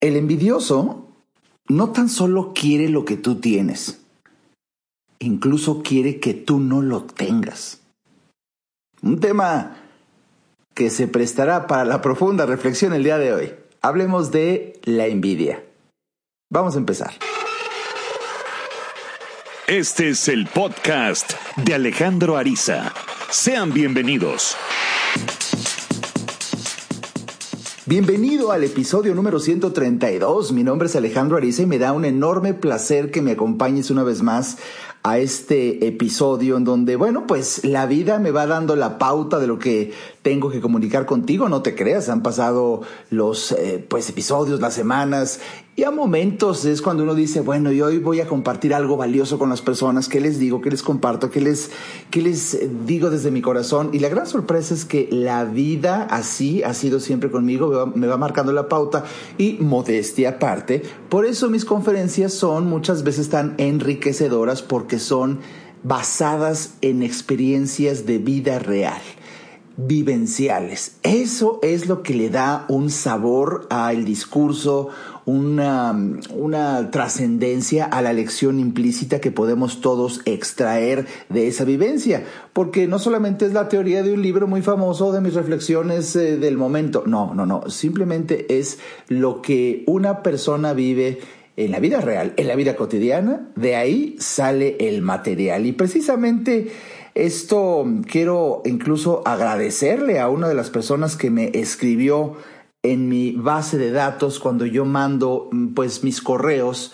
El envidioso no tan solo quiere lo que tú tienes, incluso quiere que tú no lo tengas. Un tema que se prestará para la profunda reflexión el día de hoy. Hablemos de la envidia. Vamos a empezar. Este es el podcast de Alejandro Ariza. Sean bienvenidos. Bienvenido al episodio número 132. Mi nombre es Alejandro Ariza y me da un enorme placer que me acompañes una vez más a este episodio en donde, bueno, pues la vida me va dando la pauta de lo que tengo que comunicar contigo, no te creas, han pasado los eh, pues episodios, las semanas y a momentos es cuando uno dice, bueno, y hoy voy a compartir algo valioso con las personas, ¿qué les digo? ¿Qué les comparto? ¿Qué les, les digo desde mi corazón? Y la gran sorpresa es que la vida así ha sido siempre conmigo, me va, me va marcando la pauta y modestia aparte. Por eso mis conferencias son muchas veces tan enriquecedoras porque son basadas en experiencias de vida real vivenciales. Eso es lo que le da un sabor al discurso, una, una trascendencia a la lección implícita que podemos todos extraer de esa vivencia. Porque no solamente es la teoría de un libro muy famoso de mis reflexiones eh, del momento. No, no, no. Simplemente es lo que una persona vive en la vida real, en la vida cotidiana. De ahí sale el material. Y precisamente esto quiero incluso agradecerle a una de las personas que me escribió en mi base de datos cuando yo mando pues mis correos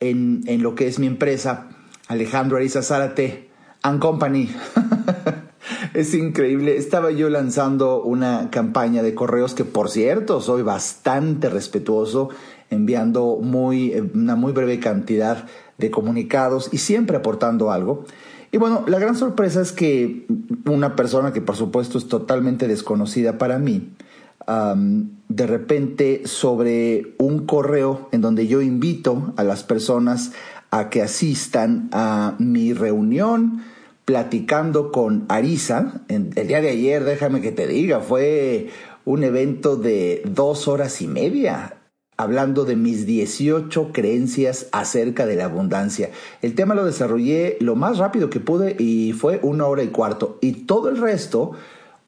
en, en lo que es mi empresa, Alejandro Ariza Zárate and Company. es increíble. Estaba yo lanzando una campaña de correos que, por cierto, soy bastante respetuoso, enviando muy, una muy breve cantidad de comunicados y siempre aportando algo. Y bueno, la gran sorpresa es que una persona que por supuesto es totalmente desconocida para mí, de repente sobre un correo en donde yo invito a las personas a que asistan a mi reunión platicando con Arisa. el día de ayer, déjame que te diga, fue un evento de dos horas y media hablando de mis 18 creencias acerca de la abundancia. El tema lo desarrollé lo más rápido que pude y fue una hora y cuarto. Y todo el resto,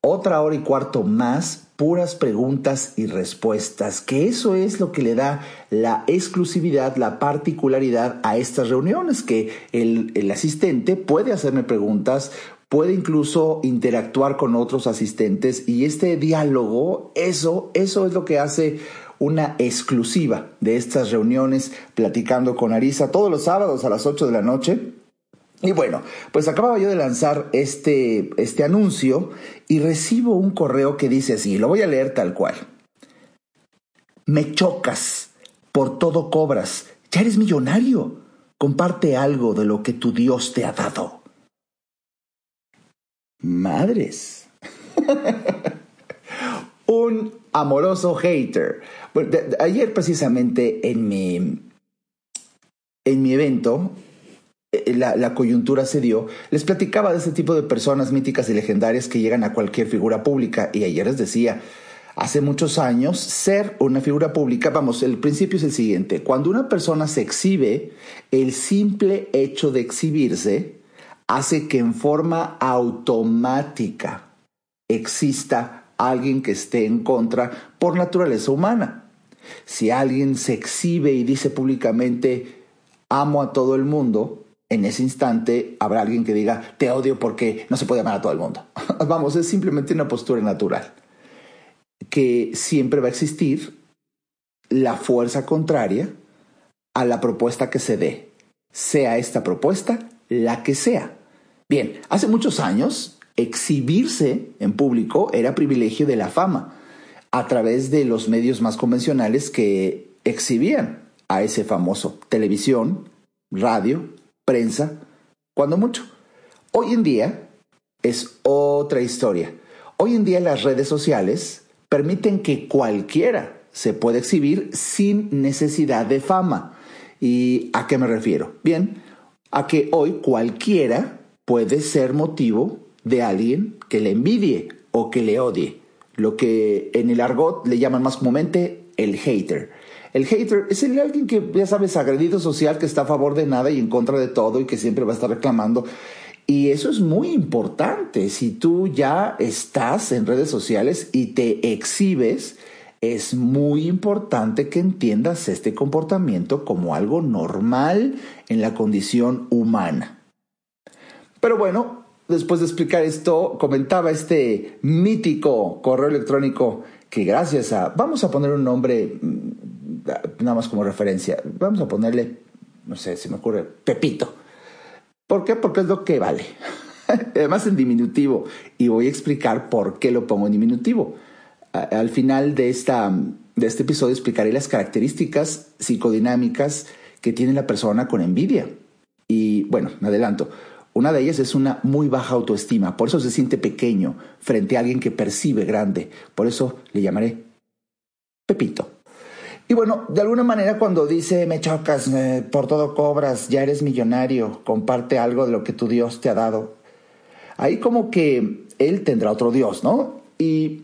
otra hora y cuarto más, puras preguntas y respuestas, que eso es lo que le da la exclusividad, la particularidad a estas reuniones, que el, el asistente puede hacerme preguntas, puede incluso interactuar con otros asistentes y este diálogo, eso, eso es lo que hace una exclusiva de estas reuniones platicando con Arisa todos los sábados a las 8 de la noche. Y bueno, pues acababa yo de lanzar este, este anuncio y recibo un correo que dice así, lo voy a leer tal cual. Me chocas, por todo cobras, ya eres millonario, comparte algo de lo que tu Dios te ha dado. Madres. un amoroso hater. ayer precisamente en mi, en mi evento, eh, la, la, coyuntura se dio, les platicaba de ese tipo de personas míticas y legendarias que llegan a cualquier figura pública. Y ayer les decía, hace muchos años, ser una figura pública, vamos, el principio es el siguiente, cuando una persona se exhibe, el simple hecho de exhibirse hace que en forma automática exista alguien que esté en contra por naturaleza humana. Si alguien se exhibe y dice públicamente, amo a todo el mundo, en ese instante habrá alguien que diga, te odio porque no se puede amar a todo el mundo. Vamos, es simplemente una postura natural, que siempre va a existir la fuerza contraria a la propuesta que se dé, sea esta propuesta la que sea. Bien, hace muchos años exhibirse en público era privilegio de la fama, a través de los medios más convencionales que exhibían a ese famoso televisión, radio, prensa, cuando mucho. Hoy en día es otra historia. Hoy en día las redes sociales permiten que cualquiera se pueda exhibir sin necesidad de fama. ¿Y a qué me refiero? Bien, a que hoy cualquiera puede ser motivo de alguien que le envidie o que le odie, lo que en el argot le llaman más comúnmente el hater. El hater es el alguien que, ya sabes, agredido social, que está a favor de nada y en contra de todo y que siempre va a estar reclamando. Y eso es muy importante. Si tú ya estás en redes sociales y te exhibes, es muy importante que entiendas este comportamiento como algo normal en la condición humana. Pero bueno, después de explicar esto, comentaba este mítico correo electrónico que gracias a, vamos a poner un nombre mm, nada más como referencia, vamos a ponerle, no sé, si me ocurre, Pepito. ¿Por qué? Porque es lo que vale. Además en diminutivo. Y voy a explicar por qué lo pongo en diminutivo. Al final de, esta, de este episodio explicaré las características psicodinámicas que tiene la persona con envidia. Y bueno, me adelanto. Una de ellas es una muy baja autoestima, por eso se siente pequeño frente a alguien que percibe grande. Por eso le llamaré Pepito. Y bueno, de alguna manera cuando dice me chocas, por todo cobras, ya eres millonario, comparte algo de lo que tu Dios te ha dado. Ahí como que él tendrá otro Dios, ¿no? Y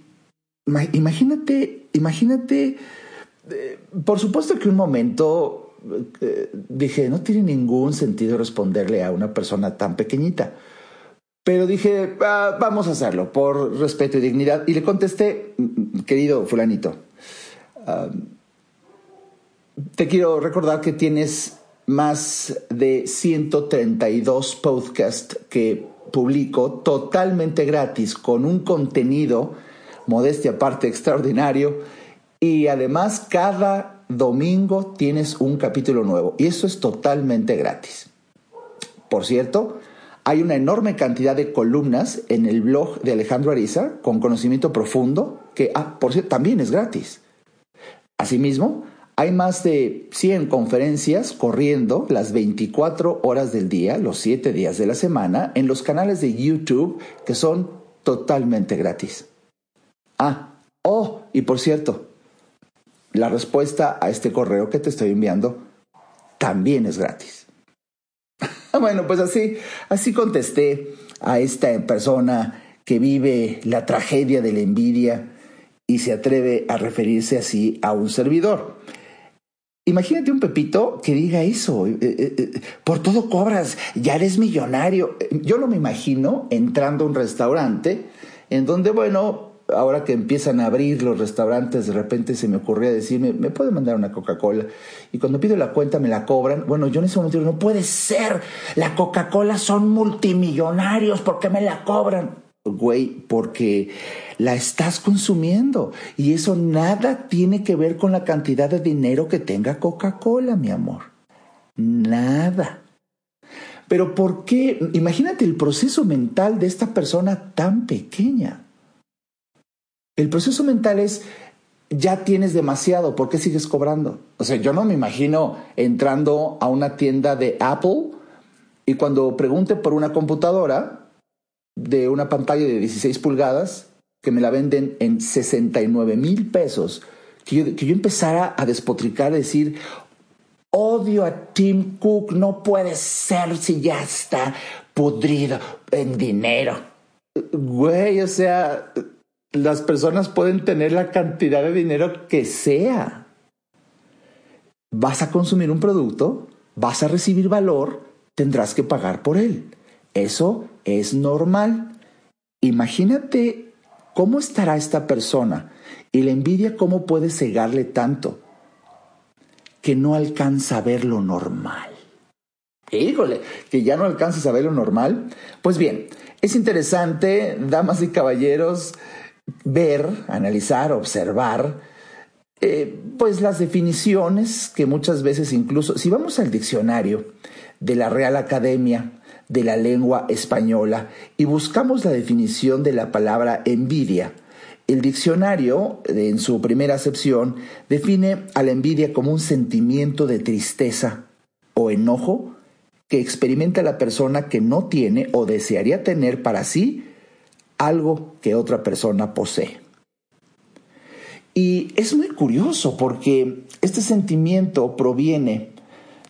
imagínate, imagínate, eh, por supuesto que un momento eh, dije, no tiene ningún sentido responderle a una persona tan pequeñita. Pero dije, ah, vamos a hacerlo por respeto y dignidad. Y le contesté, mm, querido fulanito, ah, te quiero recordar que tienes más de 132 podcasts que publico totalmente gratis con un contenido, modestia aparte, extraordinario. Y además cada domingo tienes un capítulo nuevo y eso es totalmente gratis. Por cierto, hay una enorme cantidad de columnas en el blog de Alejandro Ariza con conocimiento profundo que, ah, por cierto, también es gratis. Asimismo, hay más de 100 conferencias corriendo las 24 horas del día, los 7 días de la semana, en los canales de YouTube que son totalmente gratis. Ah, oh, y por cierto, la respuesta a este correo que te estoy enviando también es gratis. bueno, pues así, así contesté a esta persona que vive la tragedia de la envidia y se atreve a referirse así a un servidor. Imagínate un Pepito que diga eso, eh, eh, eh, por todo cobras, ya eres millonario. Yo no me imagino entrando a un restaurante en donde, bueno, ahora que empiezan a abrir los restaurantes, de repente se me ocurría decirme, ¿me puede mandar una Coca-Cola? Y cuando pido la cuenta me la cobran. Bueno, yo en ese momento digo, no puede ser, la Coca-Cola son multimillonarios, ¿por qué me la cobran? Güey, porque la estás consumiendo y eso nada tiene que ver con la cantidad de dinero que tenga Coca-Cola, mi amor. Nada. Pero ¿por qué? Imagínate el proceso mental de esta persona tan pequeña. El proceso mental es, ya tienes demasiado, ¿por qué sigues cobrando? O sea, yo no me imagino entrando a una tienda de Apple y cuando pregunte por una computadora de una pantalla de 16 pulgadas, que me la venden en 69 mil pesos, que yo, que yo empezara a despotricar, a decir, odio a Tim Cook, no puede ser si ya está podrido en dinero. Güey, o sea, las personas pueden tener la cantidad de dinero que sea. Vas a consumir un producto, vas a recibir valor, tendrás que pagar por él. Eso es normal. Imagínate cómo estará esta persona y la envidia cómo puede cegarle tanto que no alcanza a ver lo normal. Híjole, que ya no alcanzas a ver lo normal. Pues bien, es interesante, damas y caballeros, ver, analizar, observar, eh, pues las definiciones que muchas veces incluso, si vamos al diccionario de la Real Academia de la Lengua Española y buscamos la definición de la palabra envidia, el diccionario, en su primera acepción, define a la envidia como un sentimiento de tristeza o enojo que experimenta la persona que no tiene o desearía tener para sí algo que otra persona posee. Y es muy curioso porque este sentimiento proviene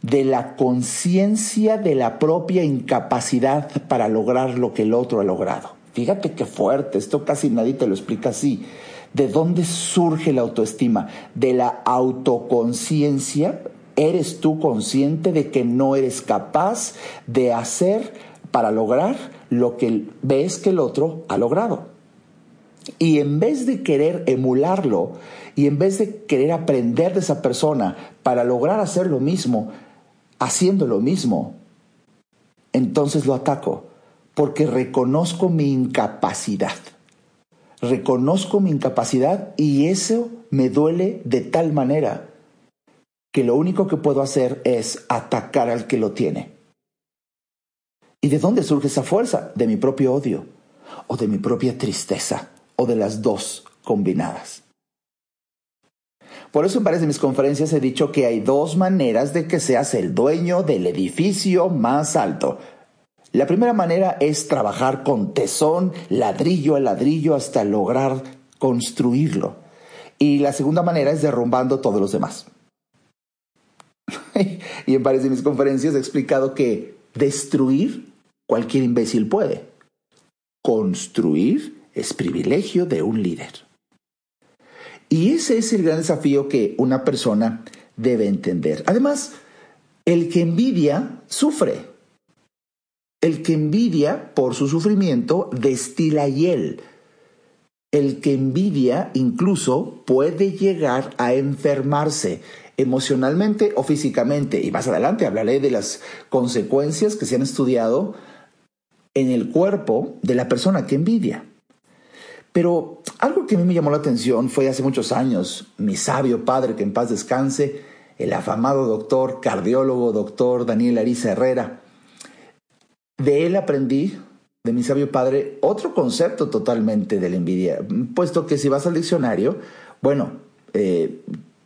de la conciencia de la propia incapacidad para lograr lo que el otro ha logrado. Fíjate qué fuerte, esto casi nadie te lo explica así. ¿De dónde surge la autoestima? De la autoconciencia. ¿Eres tú consciente de que no eres capaz de hacer para lograr lo que ves que el otro ha logrado? Y en vez de querer emularlo y en vez de querer aprender de esa persona para lograr hacer lo mismo, haciendo lo mismo, entonces lo ataco porque reconozco mi incapacidad. Reconozco mi incapacidad y eso me duele de tal manera que lo único que puedo hacer es atacar al que lo tiene. ¿Y de dónde surge esa fuerza? De mi propio odio o de mi propia tristeza o de las dos combinadas. Por eso en varias de mis conferencias he dicho que hay dos maneras de que seas el dueño del edificio más alto. La primera manera es trabajar con tesón, ladrillo a ladrillo, hasta lograr construirlo. Y la segunda manera es derrumbando todos los demás. y en varias de mis conferencias he explicado que destruir cualquier imbécil puede. Construir es privilegio de un líder. Y ese es el gran desafío que una persona debe entender. Además, el que envidia sufre. El que envidia por su sufrimiento destila hiel. El que envidia incluso puede llegar a enfermarse emocionalmente o físicamente. Y más adelante hablaré de las consecuencias que se han estudiado en el cuerpo de la persona que envidia. Pero algo que a mí me llamó la atención fue hace muchos años, mi sabio padre, que en paz descanse, el afamado doctor, cardiólogo, doctor Daniel Ariza Herrera, de él aprendí, de mi sabio padre, otro concepto totalmente de la envidia, puesto que si vas al diccionario, bueno, eh,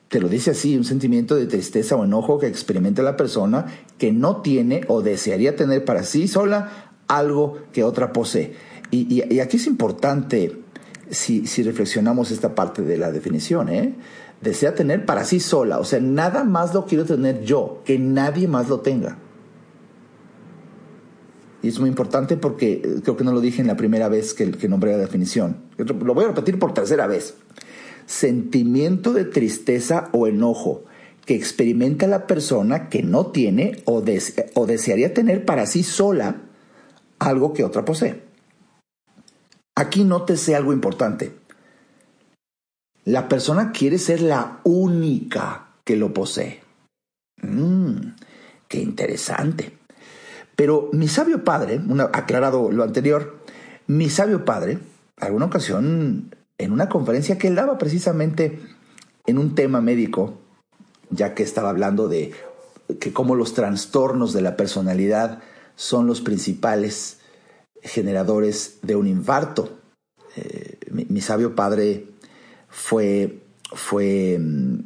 te lo dice así, un sentimiento de tristeza o enojo que experimenta la persona que no tiene o desearía tener para sí sola algo que otra posee. Y, aquí es importante si, reflexionamos esta parte de la definición, ¿eh? Desea tener para sí sola, o sea, nada más lo quiero tener yo, que nadie más lo tenga. Y es muy importante porque eh, creo que no lo dije en la primera vez que, que nombré la definición. Lo voy a repetir por tercera vez. Sentimiento de tristeza o enojo que experimenta la persona que no tiene o, o desearía tener para sí sola algo que otra posee. Aquí nótese algo importante. La persona quiere ser la única que lo posee. Mmm, qué interesante. Pero mi sabio padre, aclarado lo anterior, mi sabio padre, alguna ocasión, en una conferencia que él daba precisamente en un tema médico, ya que estaba hablando de que cómo los trastornos de la personalidad son los principales generadores de un infarto. Eh, mi, sabio padre fue, fue mm,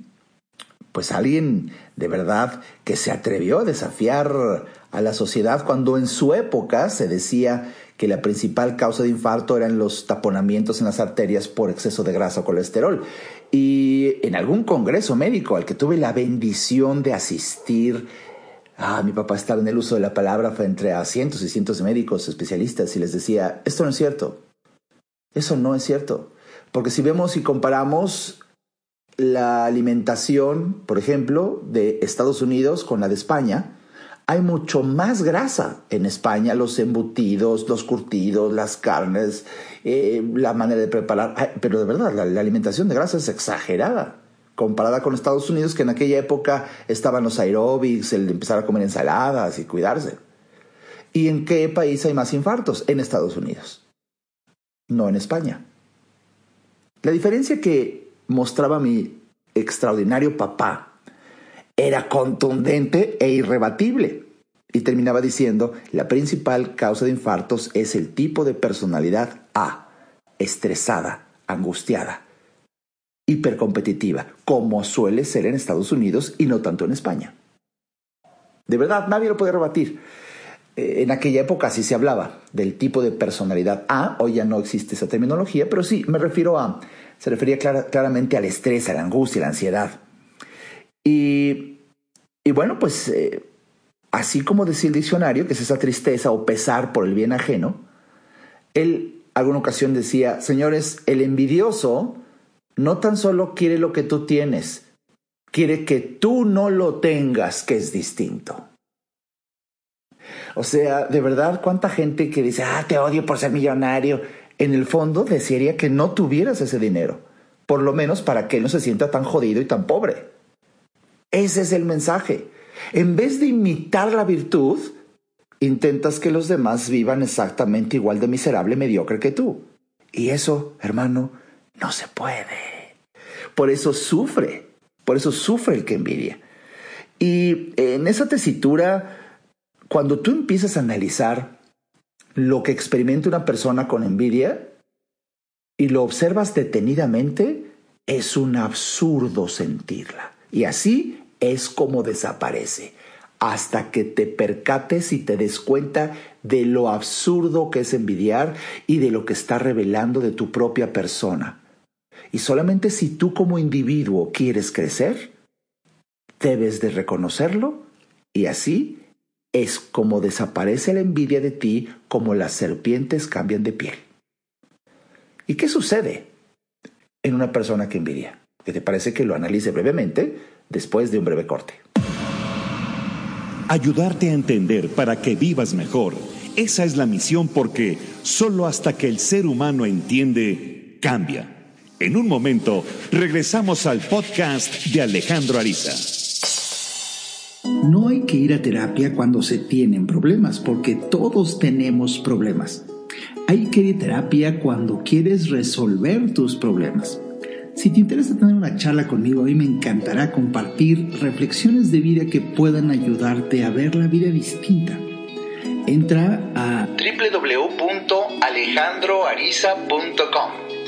pues alguien de verdad que se atrevió a desafiar a la sociedad cuando en su época se decía que la principal causa de infarto eran los taponamientos en las arterias por exceso de grasa o colesterol. Y en algún congreso médico al que tuve la bendición de asistir, ah, mi papá estaba en el uso de la palabra frente a cientos y cientos de médicos especialistas y les decía, esto no es cierto, eso no es cierto. Porque si vemos y comparamos la alimentación, por ejemplo, de Estados Unidos con la de España, hay mucho más grasa en España, los embutidos, los curtidos, las carnes, eh, la manera de preparar. Pero de verdad, la, alimentación de grasa es exagerada comparada con Estados Unidos, que en aquella época estaban los aeróbics, el empezar a comer ensaladas y cuidarse. ¿Y en qué país hay más infartos? En Estados Unidos, no en España. La diferencia que mostraba mi extraordinario papá era contundente e irrebatible. Y terminaba diciendo, la principal causa de infartos es el tipo de personalidad A, estresada, angustiada, hipercompetitiva, como suele ser en Estados Unidos y no tanto en España. De verdad, nadie lo puede rebatir. Eh, en aquella época sí se hablaba del tipo de personalidad A, hoy ya no existe esa terminología, pero sí me refiero a, se refería claramente al estrés, a la angustia, a la ansiedad. Y, bueno, pues eh, así como decía el diccionario, que es esa tristeza o pesar por el bien ajeno, él alguna ocasión decía, señores, el envidioso no tan solo quiere lo que tú tienes, quiere que tú no lo tengas, que es distinto. O sea, de verdad, cuánta gente que dice, ah, te odio por ser millonario, en el fondo desearía que no tuvieras ese dinero, por lo menos para que él no se sienta tan jodido y tan pobre. Ese es el mensaje. En vez de imitar la virtud, intentas que los demás vivan exactamente igual de miserable, mediocre que tú. Y eso, hermano, no se puede. Por eso sufre, por eso sufre el que envidia. Y en esa tesitura, cuando tú empiezas a analizar lo que experimenta una persona con envidia y lo observas detenidamente, es un absurdo sentirla. Y así es como desaparece, hasta que te percates y te des cuenta de lo absurdo que es envidiar y de lo que está revelando de tu propia persona. Y solamente si tú como individuo quieres crecer, debes de reconocerlo y así es como desaparece la envidia de ti como las serpientes cambian de piel. ¿Y qué sucede en una persona que envidia? ¿Qué te parece que lo analice brevemente después de un breve corte? Ayudarte a entender para que vivas mejor. Esa es la misión porque solo hasta que el ser humano entiende, cambia. En un momento, regresamos al podcast de Alejandro Ariza. No hay que ir a terapia cuando se tienen problemas, porque todos tenemos problemas. Hay que ir a terapia cuando quieres resolver tus problemas. Si te interesa tener una charla conmigo, a mí me encantará compartir reflexiones de vida que puedan ayudarte a ver la vida distinta. Entra a www.alejandroariza.com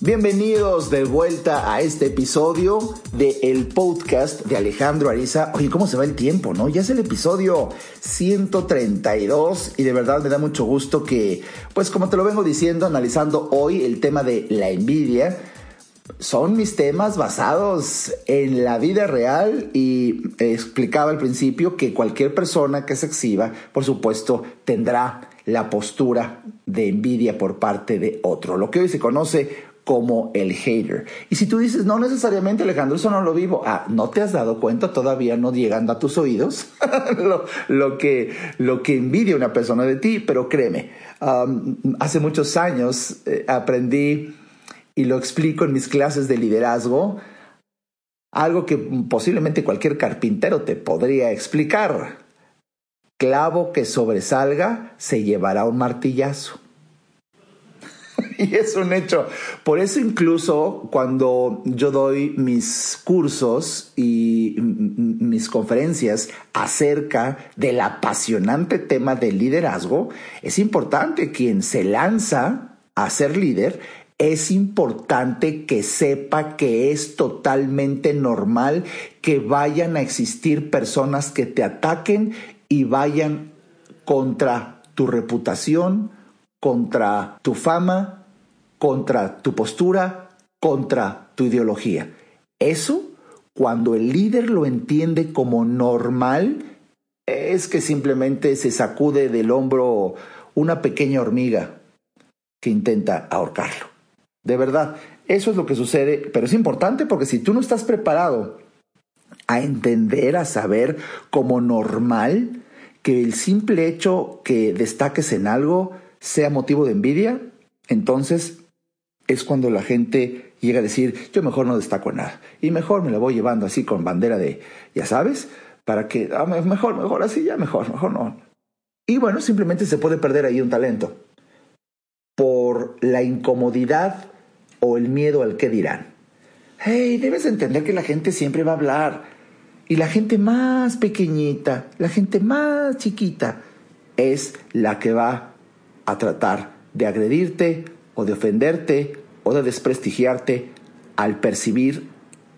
Bienvenidos de vuelta a este episodio de el podcast de Alejandro Ariza. Oye, ¿cómo se va el tiempo, no? Ya es el episodio 132 y de verdad me da mucho gusto que, pues como te lo vengo diciendo, analizando hoy el tema de la envidia, son mis temas basados en la vida real y explicaba al principio que cualquier persona que se exhiba, por supuesto, tendrá la postura de envidia por parte de otro, lo que hoy se conoce como el hater. Y si tú dices, no necesariamente Alejandro, eso no lo vivo, ah, no te has dado cuenta todavía no llegando a tus oídos lo, que, lo que envidia una persona de ti, pero créeme, hace muchos años eh, aprendí y lo explico en mis clases de liderazgo, algo que posiblemente cualquier carpintero te podría explicar. Clavo que sobresalga se llevará un martillazo. y es un hecho. Por eso incluso cuando yo doy mis cursos y mis conferencias acerca del apasionante tema del liderazgo, es importante quien se lanza a ser líder, es importante que sepa que es totalmente normal que vayan a existir personas que te ataquen y vayan contra tu reputación, contra tu fama, contra tu postura, contra tu ideología. Eso, cuando el líder lo entiende como normal, es que simplemente se sacude del hombro una pequeña hormiga que intenta ahorcarlo. De verdad, eso es lo que sucede, pero es importante porque si tú no estás preparado a entender, a saber como normal que el simple hecho que destaques en algo sea motivo de envidia, entonces es cuando la gente llega a decir, yo mejor no destaco nada. Y mejor me la voy llevando así con bandera de, ya sabes, para que, ah, mejor, mejor así, ya mejor, mejor no. Y bueno, simplemente se puede perder ahí un talento por la incomodidad o el miedo al que dirán. Hey, debes entender que la gente siempre va a hablar. Y la gente más pequeñita, la gente más chiquita, es la que va a tratar de agredirte o de ofenderte o de desprestigiarte al percibir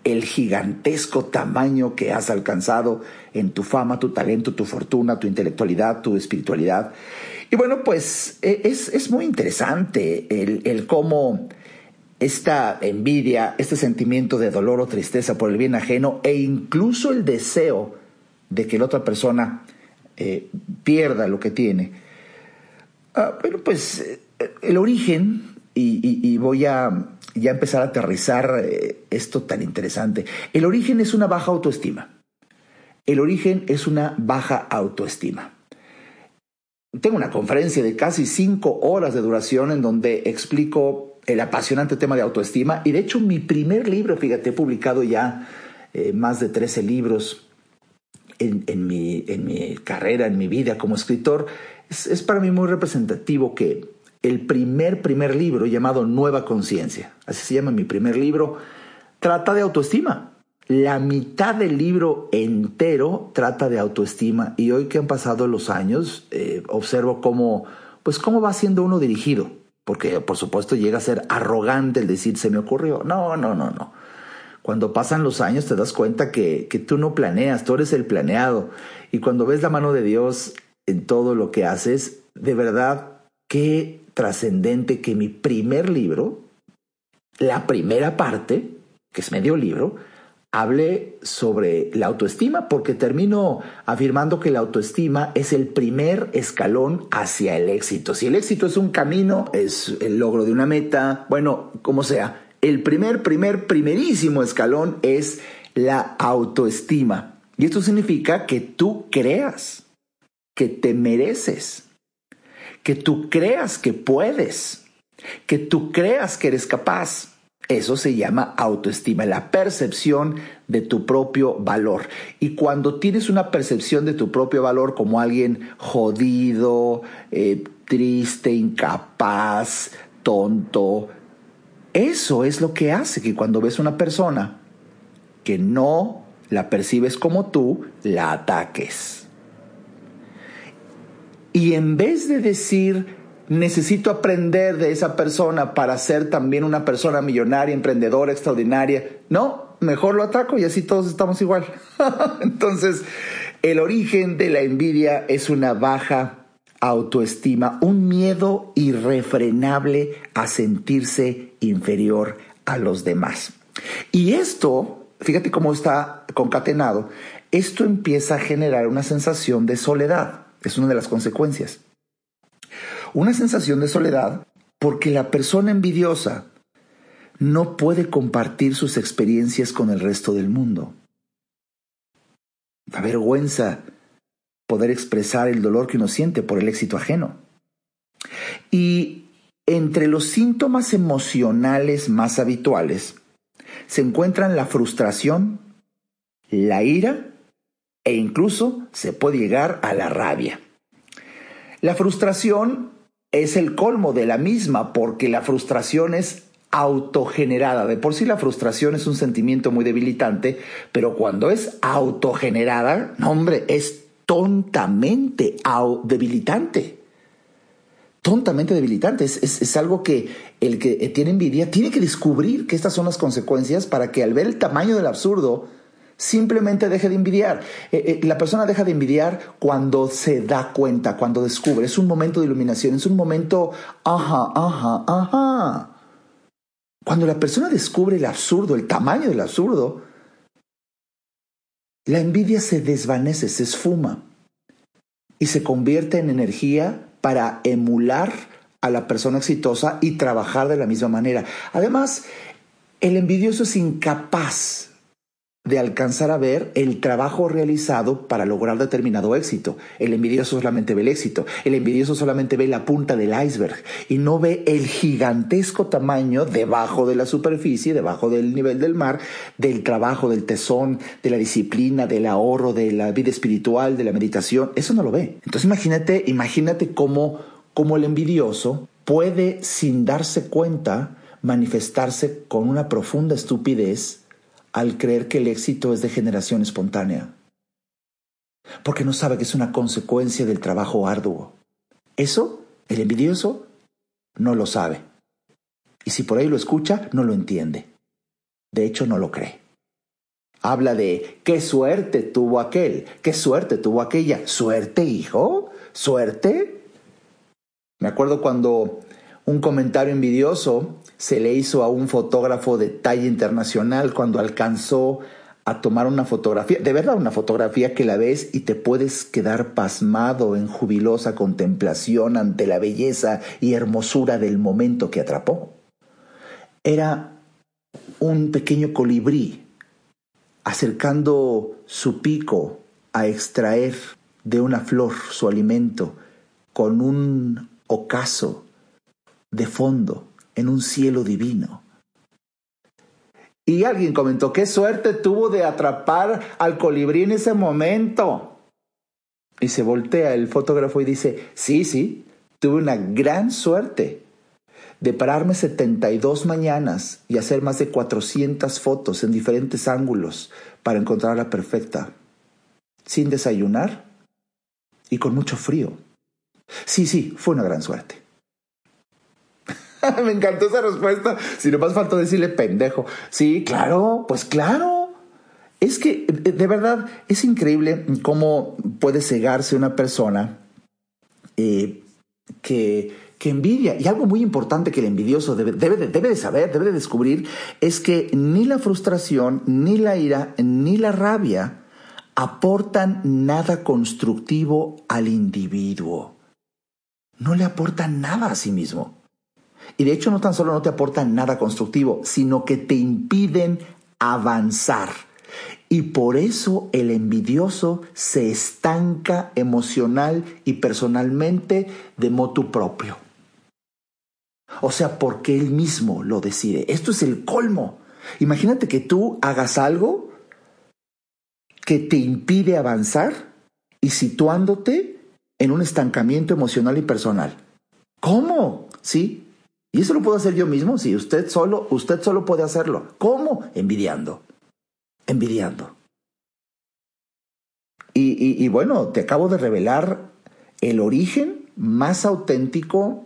el gigantesco tamaño que has alcanzado en tu fama, tu talento, tu fortuna, tu intelectualidad, tu espiritualidad. Y bueno, pues e, es, muy interesante el, el cómo esta envidia, este sentimiento de dolor o tristeza por el bien ajeno e incluso el deseo de que la otra persona eh, pierda lo que tiene. Ah, pero pues eh, el origen, y, voy a ya empezar a aterrizar eh, esto tan interesante, el origen es una baja autoestima. El origen es una baja autoestima. Tengo una conferencia de casi cinco horas de duración en donde explico el apasionante tema de autoestima y de hecho mi primer libro, fíjate, he publicado ya más de 13 libros en, mi, en mi carrera, en mi vida como escritor, es, para mí muy representativo que el primer, primer libro llamado Nueva Conciencia, así se llama mi primer libro, trata de autoestima. La mitad del libro entero trata de autoestima y hoy que han pasado los años eh, observo cómo, pues cómo va siendo uno dirigido, porque por supuesto llega a ser arrogante el decir se me ocurrió. No, no, no, no. Cuando pasan los años te das cuenta que, que tú no planeas, tú eres el planeado. Y cuando ves la mano de Dios en todo lo que haces, de verdad, qué trascendente que mi primer libro, la primera parte, que es medio libro, hable sobre la autoestima, porque termino afirmando que la autoestima es el primer escalón hacia el éxito. Si el éxito es un camino, es el logro de una meta, bueno, como sea, el primer, primer, primerísimo escalón es la autoestima. Y esto significa que tú creas que te mereces, que tú creas que puedes, que tú creas que eres capaz. Eso se llama autoestima, la percepción de tu propio valor. Y cuando tienes una percepción de tu propio valor como alguien jodido, eh, triste, incapaz, tonto, eso es lo que hace que cuando ves una persona que no la percibes como tú, la ataques. Y en vez de decir, necesito aprender de esa persona para ser también una persona millonaria, emprendedora, extraordinaria, no, mejor lo ataco y así todos estamos igual. Entonces, el origen de la envidia es una baja autoestima, un miedo irrefrenable a sentirse inferior a los demás. Y esto, fíjate cómo está concatenado, esto empieza a generar una sensación de soledad. Es una de las consecuencias. Una sensación de soledad porque la persona envidiosa no puede compartir sus experiencias con el resto del mundo. La vergüenza poder expresar el dolor que uno siente por el éxito ajeno. Y entre los síntomas emocionales más habituales se encuentran la frustración, la ira e incluso se puede llegar a la rabia. La frustración es el colmo de la misma porque la frustración es autogenerada. De por sí la frustración es un sentimiento muy debilitante, pero cuando es autogenerada, no hombre, es tontamente debilitante. Tontamente debilitante. Es, algo que el que tiene envidia tiene que descubrir que estas son las consecuencias para que al ver el tamaño del absurdo, simplemente deje de envidiar. Eh, eh, la persona deja de envidiar cuando se da cuenta, cuando descubre. Es un momento de iluminación, es un momento, ajá, ajá, ajá. Cuando la persona descubre el absurdo, el tamaño del absurdo, la envidia se desvanece, se esfuma y se convierte en energía para emular a la persona exitosa y trabajar de la misma manera. Además, el envidioso es incapaz de alcanzar a ver el trabajo realizado para lograr determinado éxito. El envidioso solamente ve el éxito, el envidioso solamente ve la punta del iceberg y no ve el gigantesco tamaño debajo de la superficie, debajo del nivel del mar, del trabajo, del tesón, de la disciplina, del ahorro, de la vida espiritual, de la meditación. Eso no lo ve. Entonces imagínate, imagínate cómo, cómo el envidioso puede, sin darse cuenta, manifestarse con una profunda estupidez al creer que el éxito es de generación espontánea, porque no sabe que es una consecuencia del trabajo arduo. Eso, el envidioso, no lo sabe. Y si por ahí lo escucha, no lo entiende. De hecho, no lo cree. Habla de qué suerte tuvo aquel, qué suerte tuvo aquella. ¿Suerte, hijo? ¿Suerte? Me acuerdo cuando un comentario envidioso se le hizo a un fotógrafo de talla internacional cuando alcanzó a tomar una fotografía, de verdad una fotografía que la ves y te puedes quedar pasmado en jubilosa contemplación ante la belleza y hermosura del momento que atrapó. Era un pequeño colibrí acercando su pico a extraer de una flor su alimento con un ocaso de fondo en un cielo divino. Y alguien comentó, qué suerte tuvo de atrapar al colibrí en ese momento. Y se voltea el fotógrafo y dice, sí, sí, tuve una gran suerte de pararme 72 mañanas y hacer más de 400 fotos en diferentes ángulos para encontrar la perfecta, sin desayunar y con mucho frío. Sí, sí, fue una gran suerte. Me encantó esa respuesta. Si no más falta decirle pendejo. Sí, claro, pues claro. Es que de verdad es increíble cómo puede cegarse una persona eh, que, que envidia. Y algo muy importante que el envidioso debe, debe, debe de saber, debe de descubrir, es que ni la frustración, ni la ira, ni la rabia aportan nada constructivo al individuo. No le aportan nada a sí mismo. Y de hecho no tan solo no te aportan nada constructivo, sino que te impiden avanzar. Y por eso el envidioso se estanca emocional y personalmente de motu propio. O sea, porque él mismo lo decide. Esto es el colmo. Imagínate que tú hagas algo que te impide avanzar y situándote en un estancamiento emocional y personal. ¿Cómo? ¿Sí? Y eso lo puedo hacer yo mismo, sí, usted solo, usted solo puede hacerlo. ¿Cómo? Envidiando. Envidiando. Y, bueno, te acabo de revelar el origen más auténtico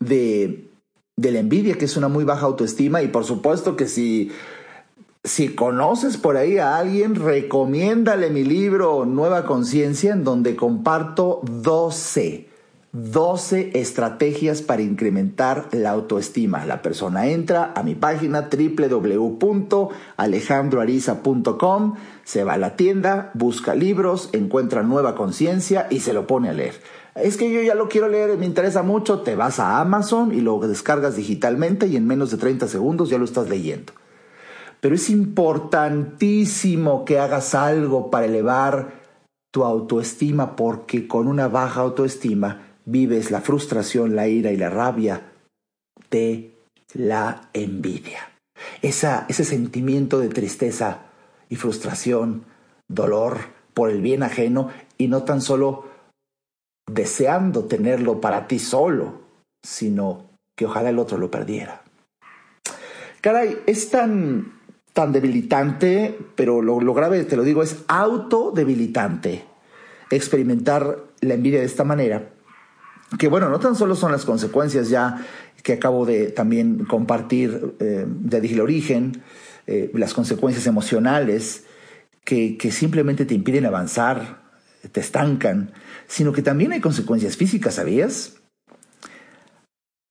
de, de la envidia, que es una muy baja autoestima. Y por supuesto que si, si conoces por ahí a alguien, recomiéndale mi libro Nueva Conciencia, en donde comparto 12 12 estrategias para incrementar la autoestima. La persona entra a mi página www.alejandroariza.com, se va a la tienda, busca libros, encuentra nueva conciencia y se lo pone a leer. Es que yo ya lo quiero leer, me interesa mucho, te vas a Amazon y lo descargas digitalmente y en menos de 30 segundos ya lo estás leyendo. Pero es importantísimo que hagas algo para elevar tu autoestima porque con una baja autoestima vives la frustración, la ira y la rabia de la envidia. Ese sentimiento de tristeza y frustración, dolor por el bien ajeno y no tan solo deseando tenerlo para ti solo, sino que ojalá el otro lo perdiera. Caray, es tan, tan debilitante, pero lo, lo grave, te lo digo, es autodebilitante experimentar la envidia de esta manera que bueno, no tan solo son las consecuencias ya que acabo de también compartir eh, de el origen, eh, las consecuencias emocionales que, que simplemente te impiden avanzar, te estancan, sino que también hay consecuencias físicas, ¿sabías?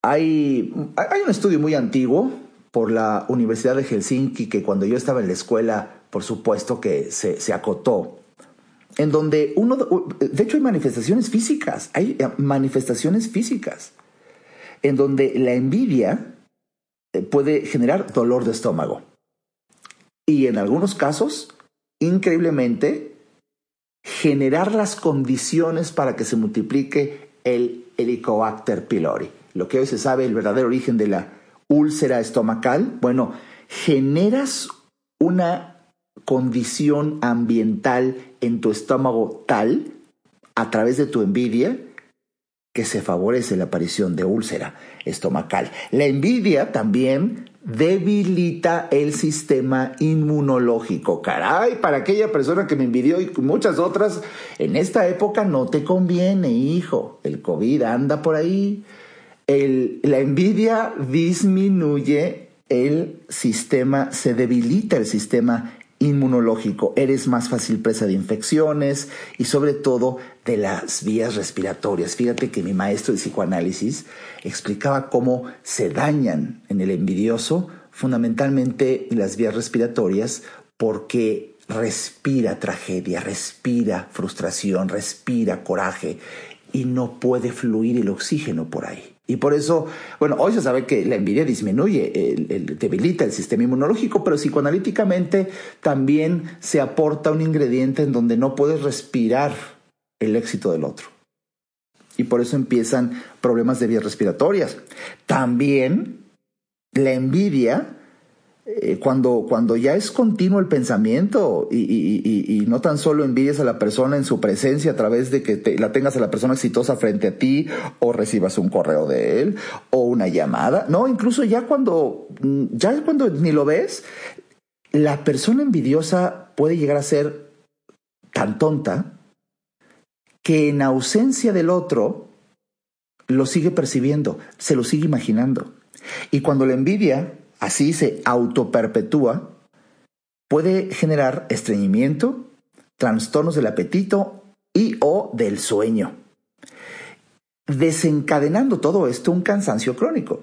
Hay, hay un estudio muy antiguo por la Universidad de Helsinki que cuando yo estaba en la escuela, por supuesto que se, se acotó en donde uno, de hecho hay manifestaciones físicas, hay eh, manifestaciones físicas, en donde la envidia eh, puede generar dolor de estómago. Y en algunos casos, increíblemente, generar las condiciones para que se multiplique el Helicobacter pylori. Lo que hoy se sabe, el verdadero origen de la úlcera estomacal, bueno, generas una condición ambiental en tu estómago tal, a través de tu envidia, que se favorece la aparición de úlcera estomacal. La envidia también debilita el sistema inmunológico. Caray, para aquella persona que me envidió y muchas otras, en esta época no te conviene, hijo. El COVID anda por ahí. la envidia disminuye el sistema, se debilita el sistema inmunológico, eres más fácil presa de infecciones y sobre todo de las vías respiratorias. Fíjate que mi maestro de psicoanálisis explicaba cómo se dañan en el envidioso fundamentalmente las vías respiratorias porque respira tragedia, respira frustración, respira coraje y no puede fluir el oxígeno por ahí. Y por eso, bueno, hoy se sabe que la envidia disminuye, debilita el sistema inmunológico, pero psicoanalíticamente también se aporta un ingrediente en donde no puedes respirar el éxito del otro. Y por eso empiezan problemas de vías respiratorias. También la envidia eh, cuando, cuando ya es continuo el pensamiento y, no tan solo envidias a la persona en su presencia a través de que la tengas a la persona exitosa frente a ti o recibas un correo de él o una llamada, no, incluso ya cuando, mm, ya cuando ni lo ves, la persona envidiosa puede llegar a ser tan tonta que en ausencia del otro lo sigue percibiendo, se lo sigue imaginando. Y cuando la envidia así se autoperpetúa, puede generar estreñimiento, trastornos del apetito y o del sueño, desencadenando todo esto un cansancio crónico.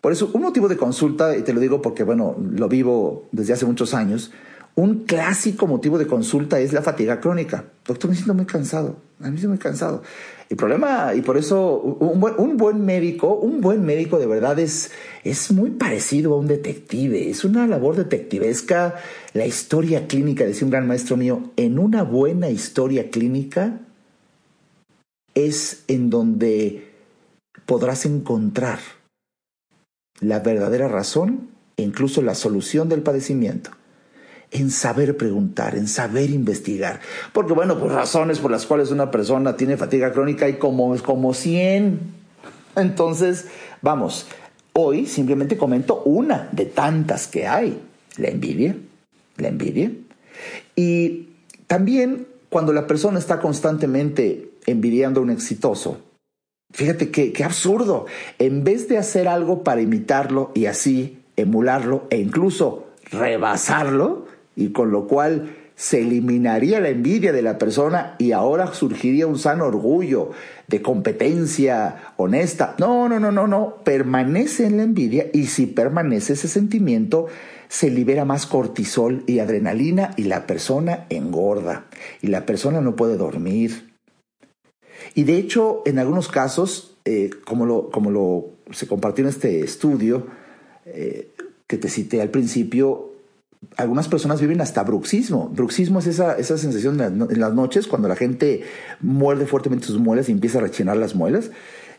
Por eso, un motivo de consulta, y te lo digo porque, bueno, lo vivo desde hace muchos años, un clásico motivo de consulta es la fatiga crónica. Doctor, me siento muy cansado. A mí muy cansado. El problema, y por eso un buen, médico, un buen médico de verdad es, es muy parecido a un detective. Es una labor detectivesca. La historia clínica, decía un gran maestro mío, en una buena historia clínica es en donde podrás encontrar la verdadera razón e incluso la solución del padecimiento en saber preguntar, en saber investigar. Porque bueno, por razones por las cuales una persona tiene fatiga crónica hay como, como 100. Entonces, vamos, hoy simplemente comento una de tantas que hay. La envidia, la envidia. Y también cuando la persona está constantemente envidiando a un exitoso, fíjate qué, qué absurdo. En vez de hacer algo para imitarlo y así emularlo e incluso rebasarlo, y con lo cual se eliminaría la envidia de la persona y ahora surgiría un sano orgullo de competencia honesta. No, no, no, no, no. Permanece en la envidia y si permanece ese sentimiento, se libera más cortisol y adrenalina y la persona engorda y la persona no puede dormir. Y de hecho, en algunos casos, eh, como, lo, como lo se compartió en este estudio eh, que te cité al principio, algunas personas viven hasta bruxismo. Bruxismo es esa, esa sensación en las noches cuando la gente muerde fuertemente sus muelas y empieza a rechinar las muelas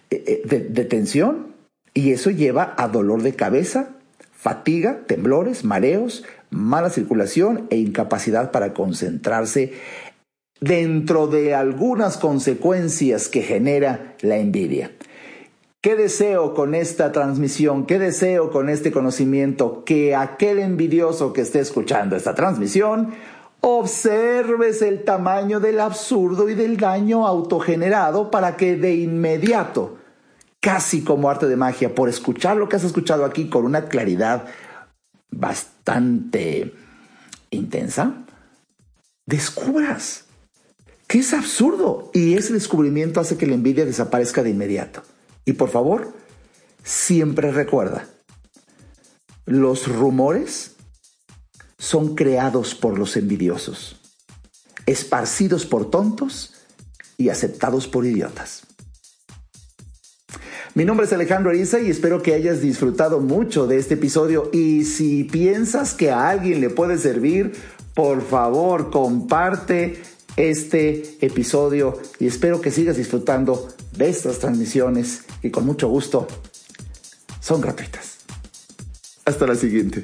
eh, eh, de, tensión. Y eso lleva a dolor de cabeza, fatiga, temblores, mareos, mala circulación e incapacidad para concentrarse dentro de algunas consecuencias que genera la envidia. ¿Qué deseo con esta transmisión? ¿Qué deseo con este conocimiento? Que aquel envidioso que esté escuchando esta transmisión observes el tamaño del absurdo y del daño autogenerado para que de inmediato, casi como arte de magia, por escuchar lo que has escuchado aquí con una claridad bastante intensa, descubras que es absurdo y ese descubrimiento hace que la envidia desaparezca de inmediato. Y por favor, siempre recuerda, los rumores son creados por los envidiosos, esparcidos por tontos y aceptados por idiotas. Mi nombre es Alejandro Ariza y espero que hayas disfrutado mucho de este episodio y si piensas que a alguien le puede servir, por favor comparte este episodio y espero que sigas disfrutando de estas transmisiones y con mucho gusto son gratuitas. Hasta la siguiente.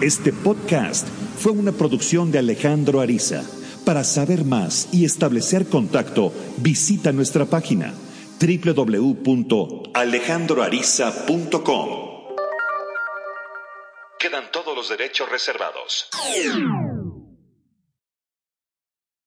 Este podcast fue una producción de Alejandro Ariza. Para saber más y establecer contacto, visita nuestra página www.alejandroariza.com. Quedan todos los derechos reservados.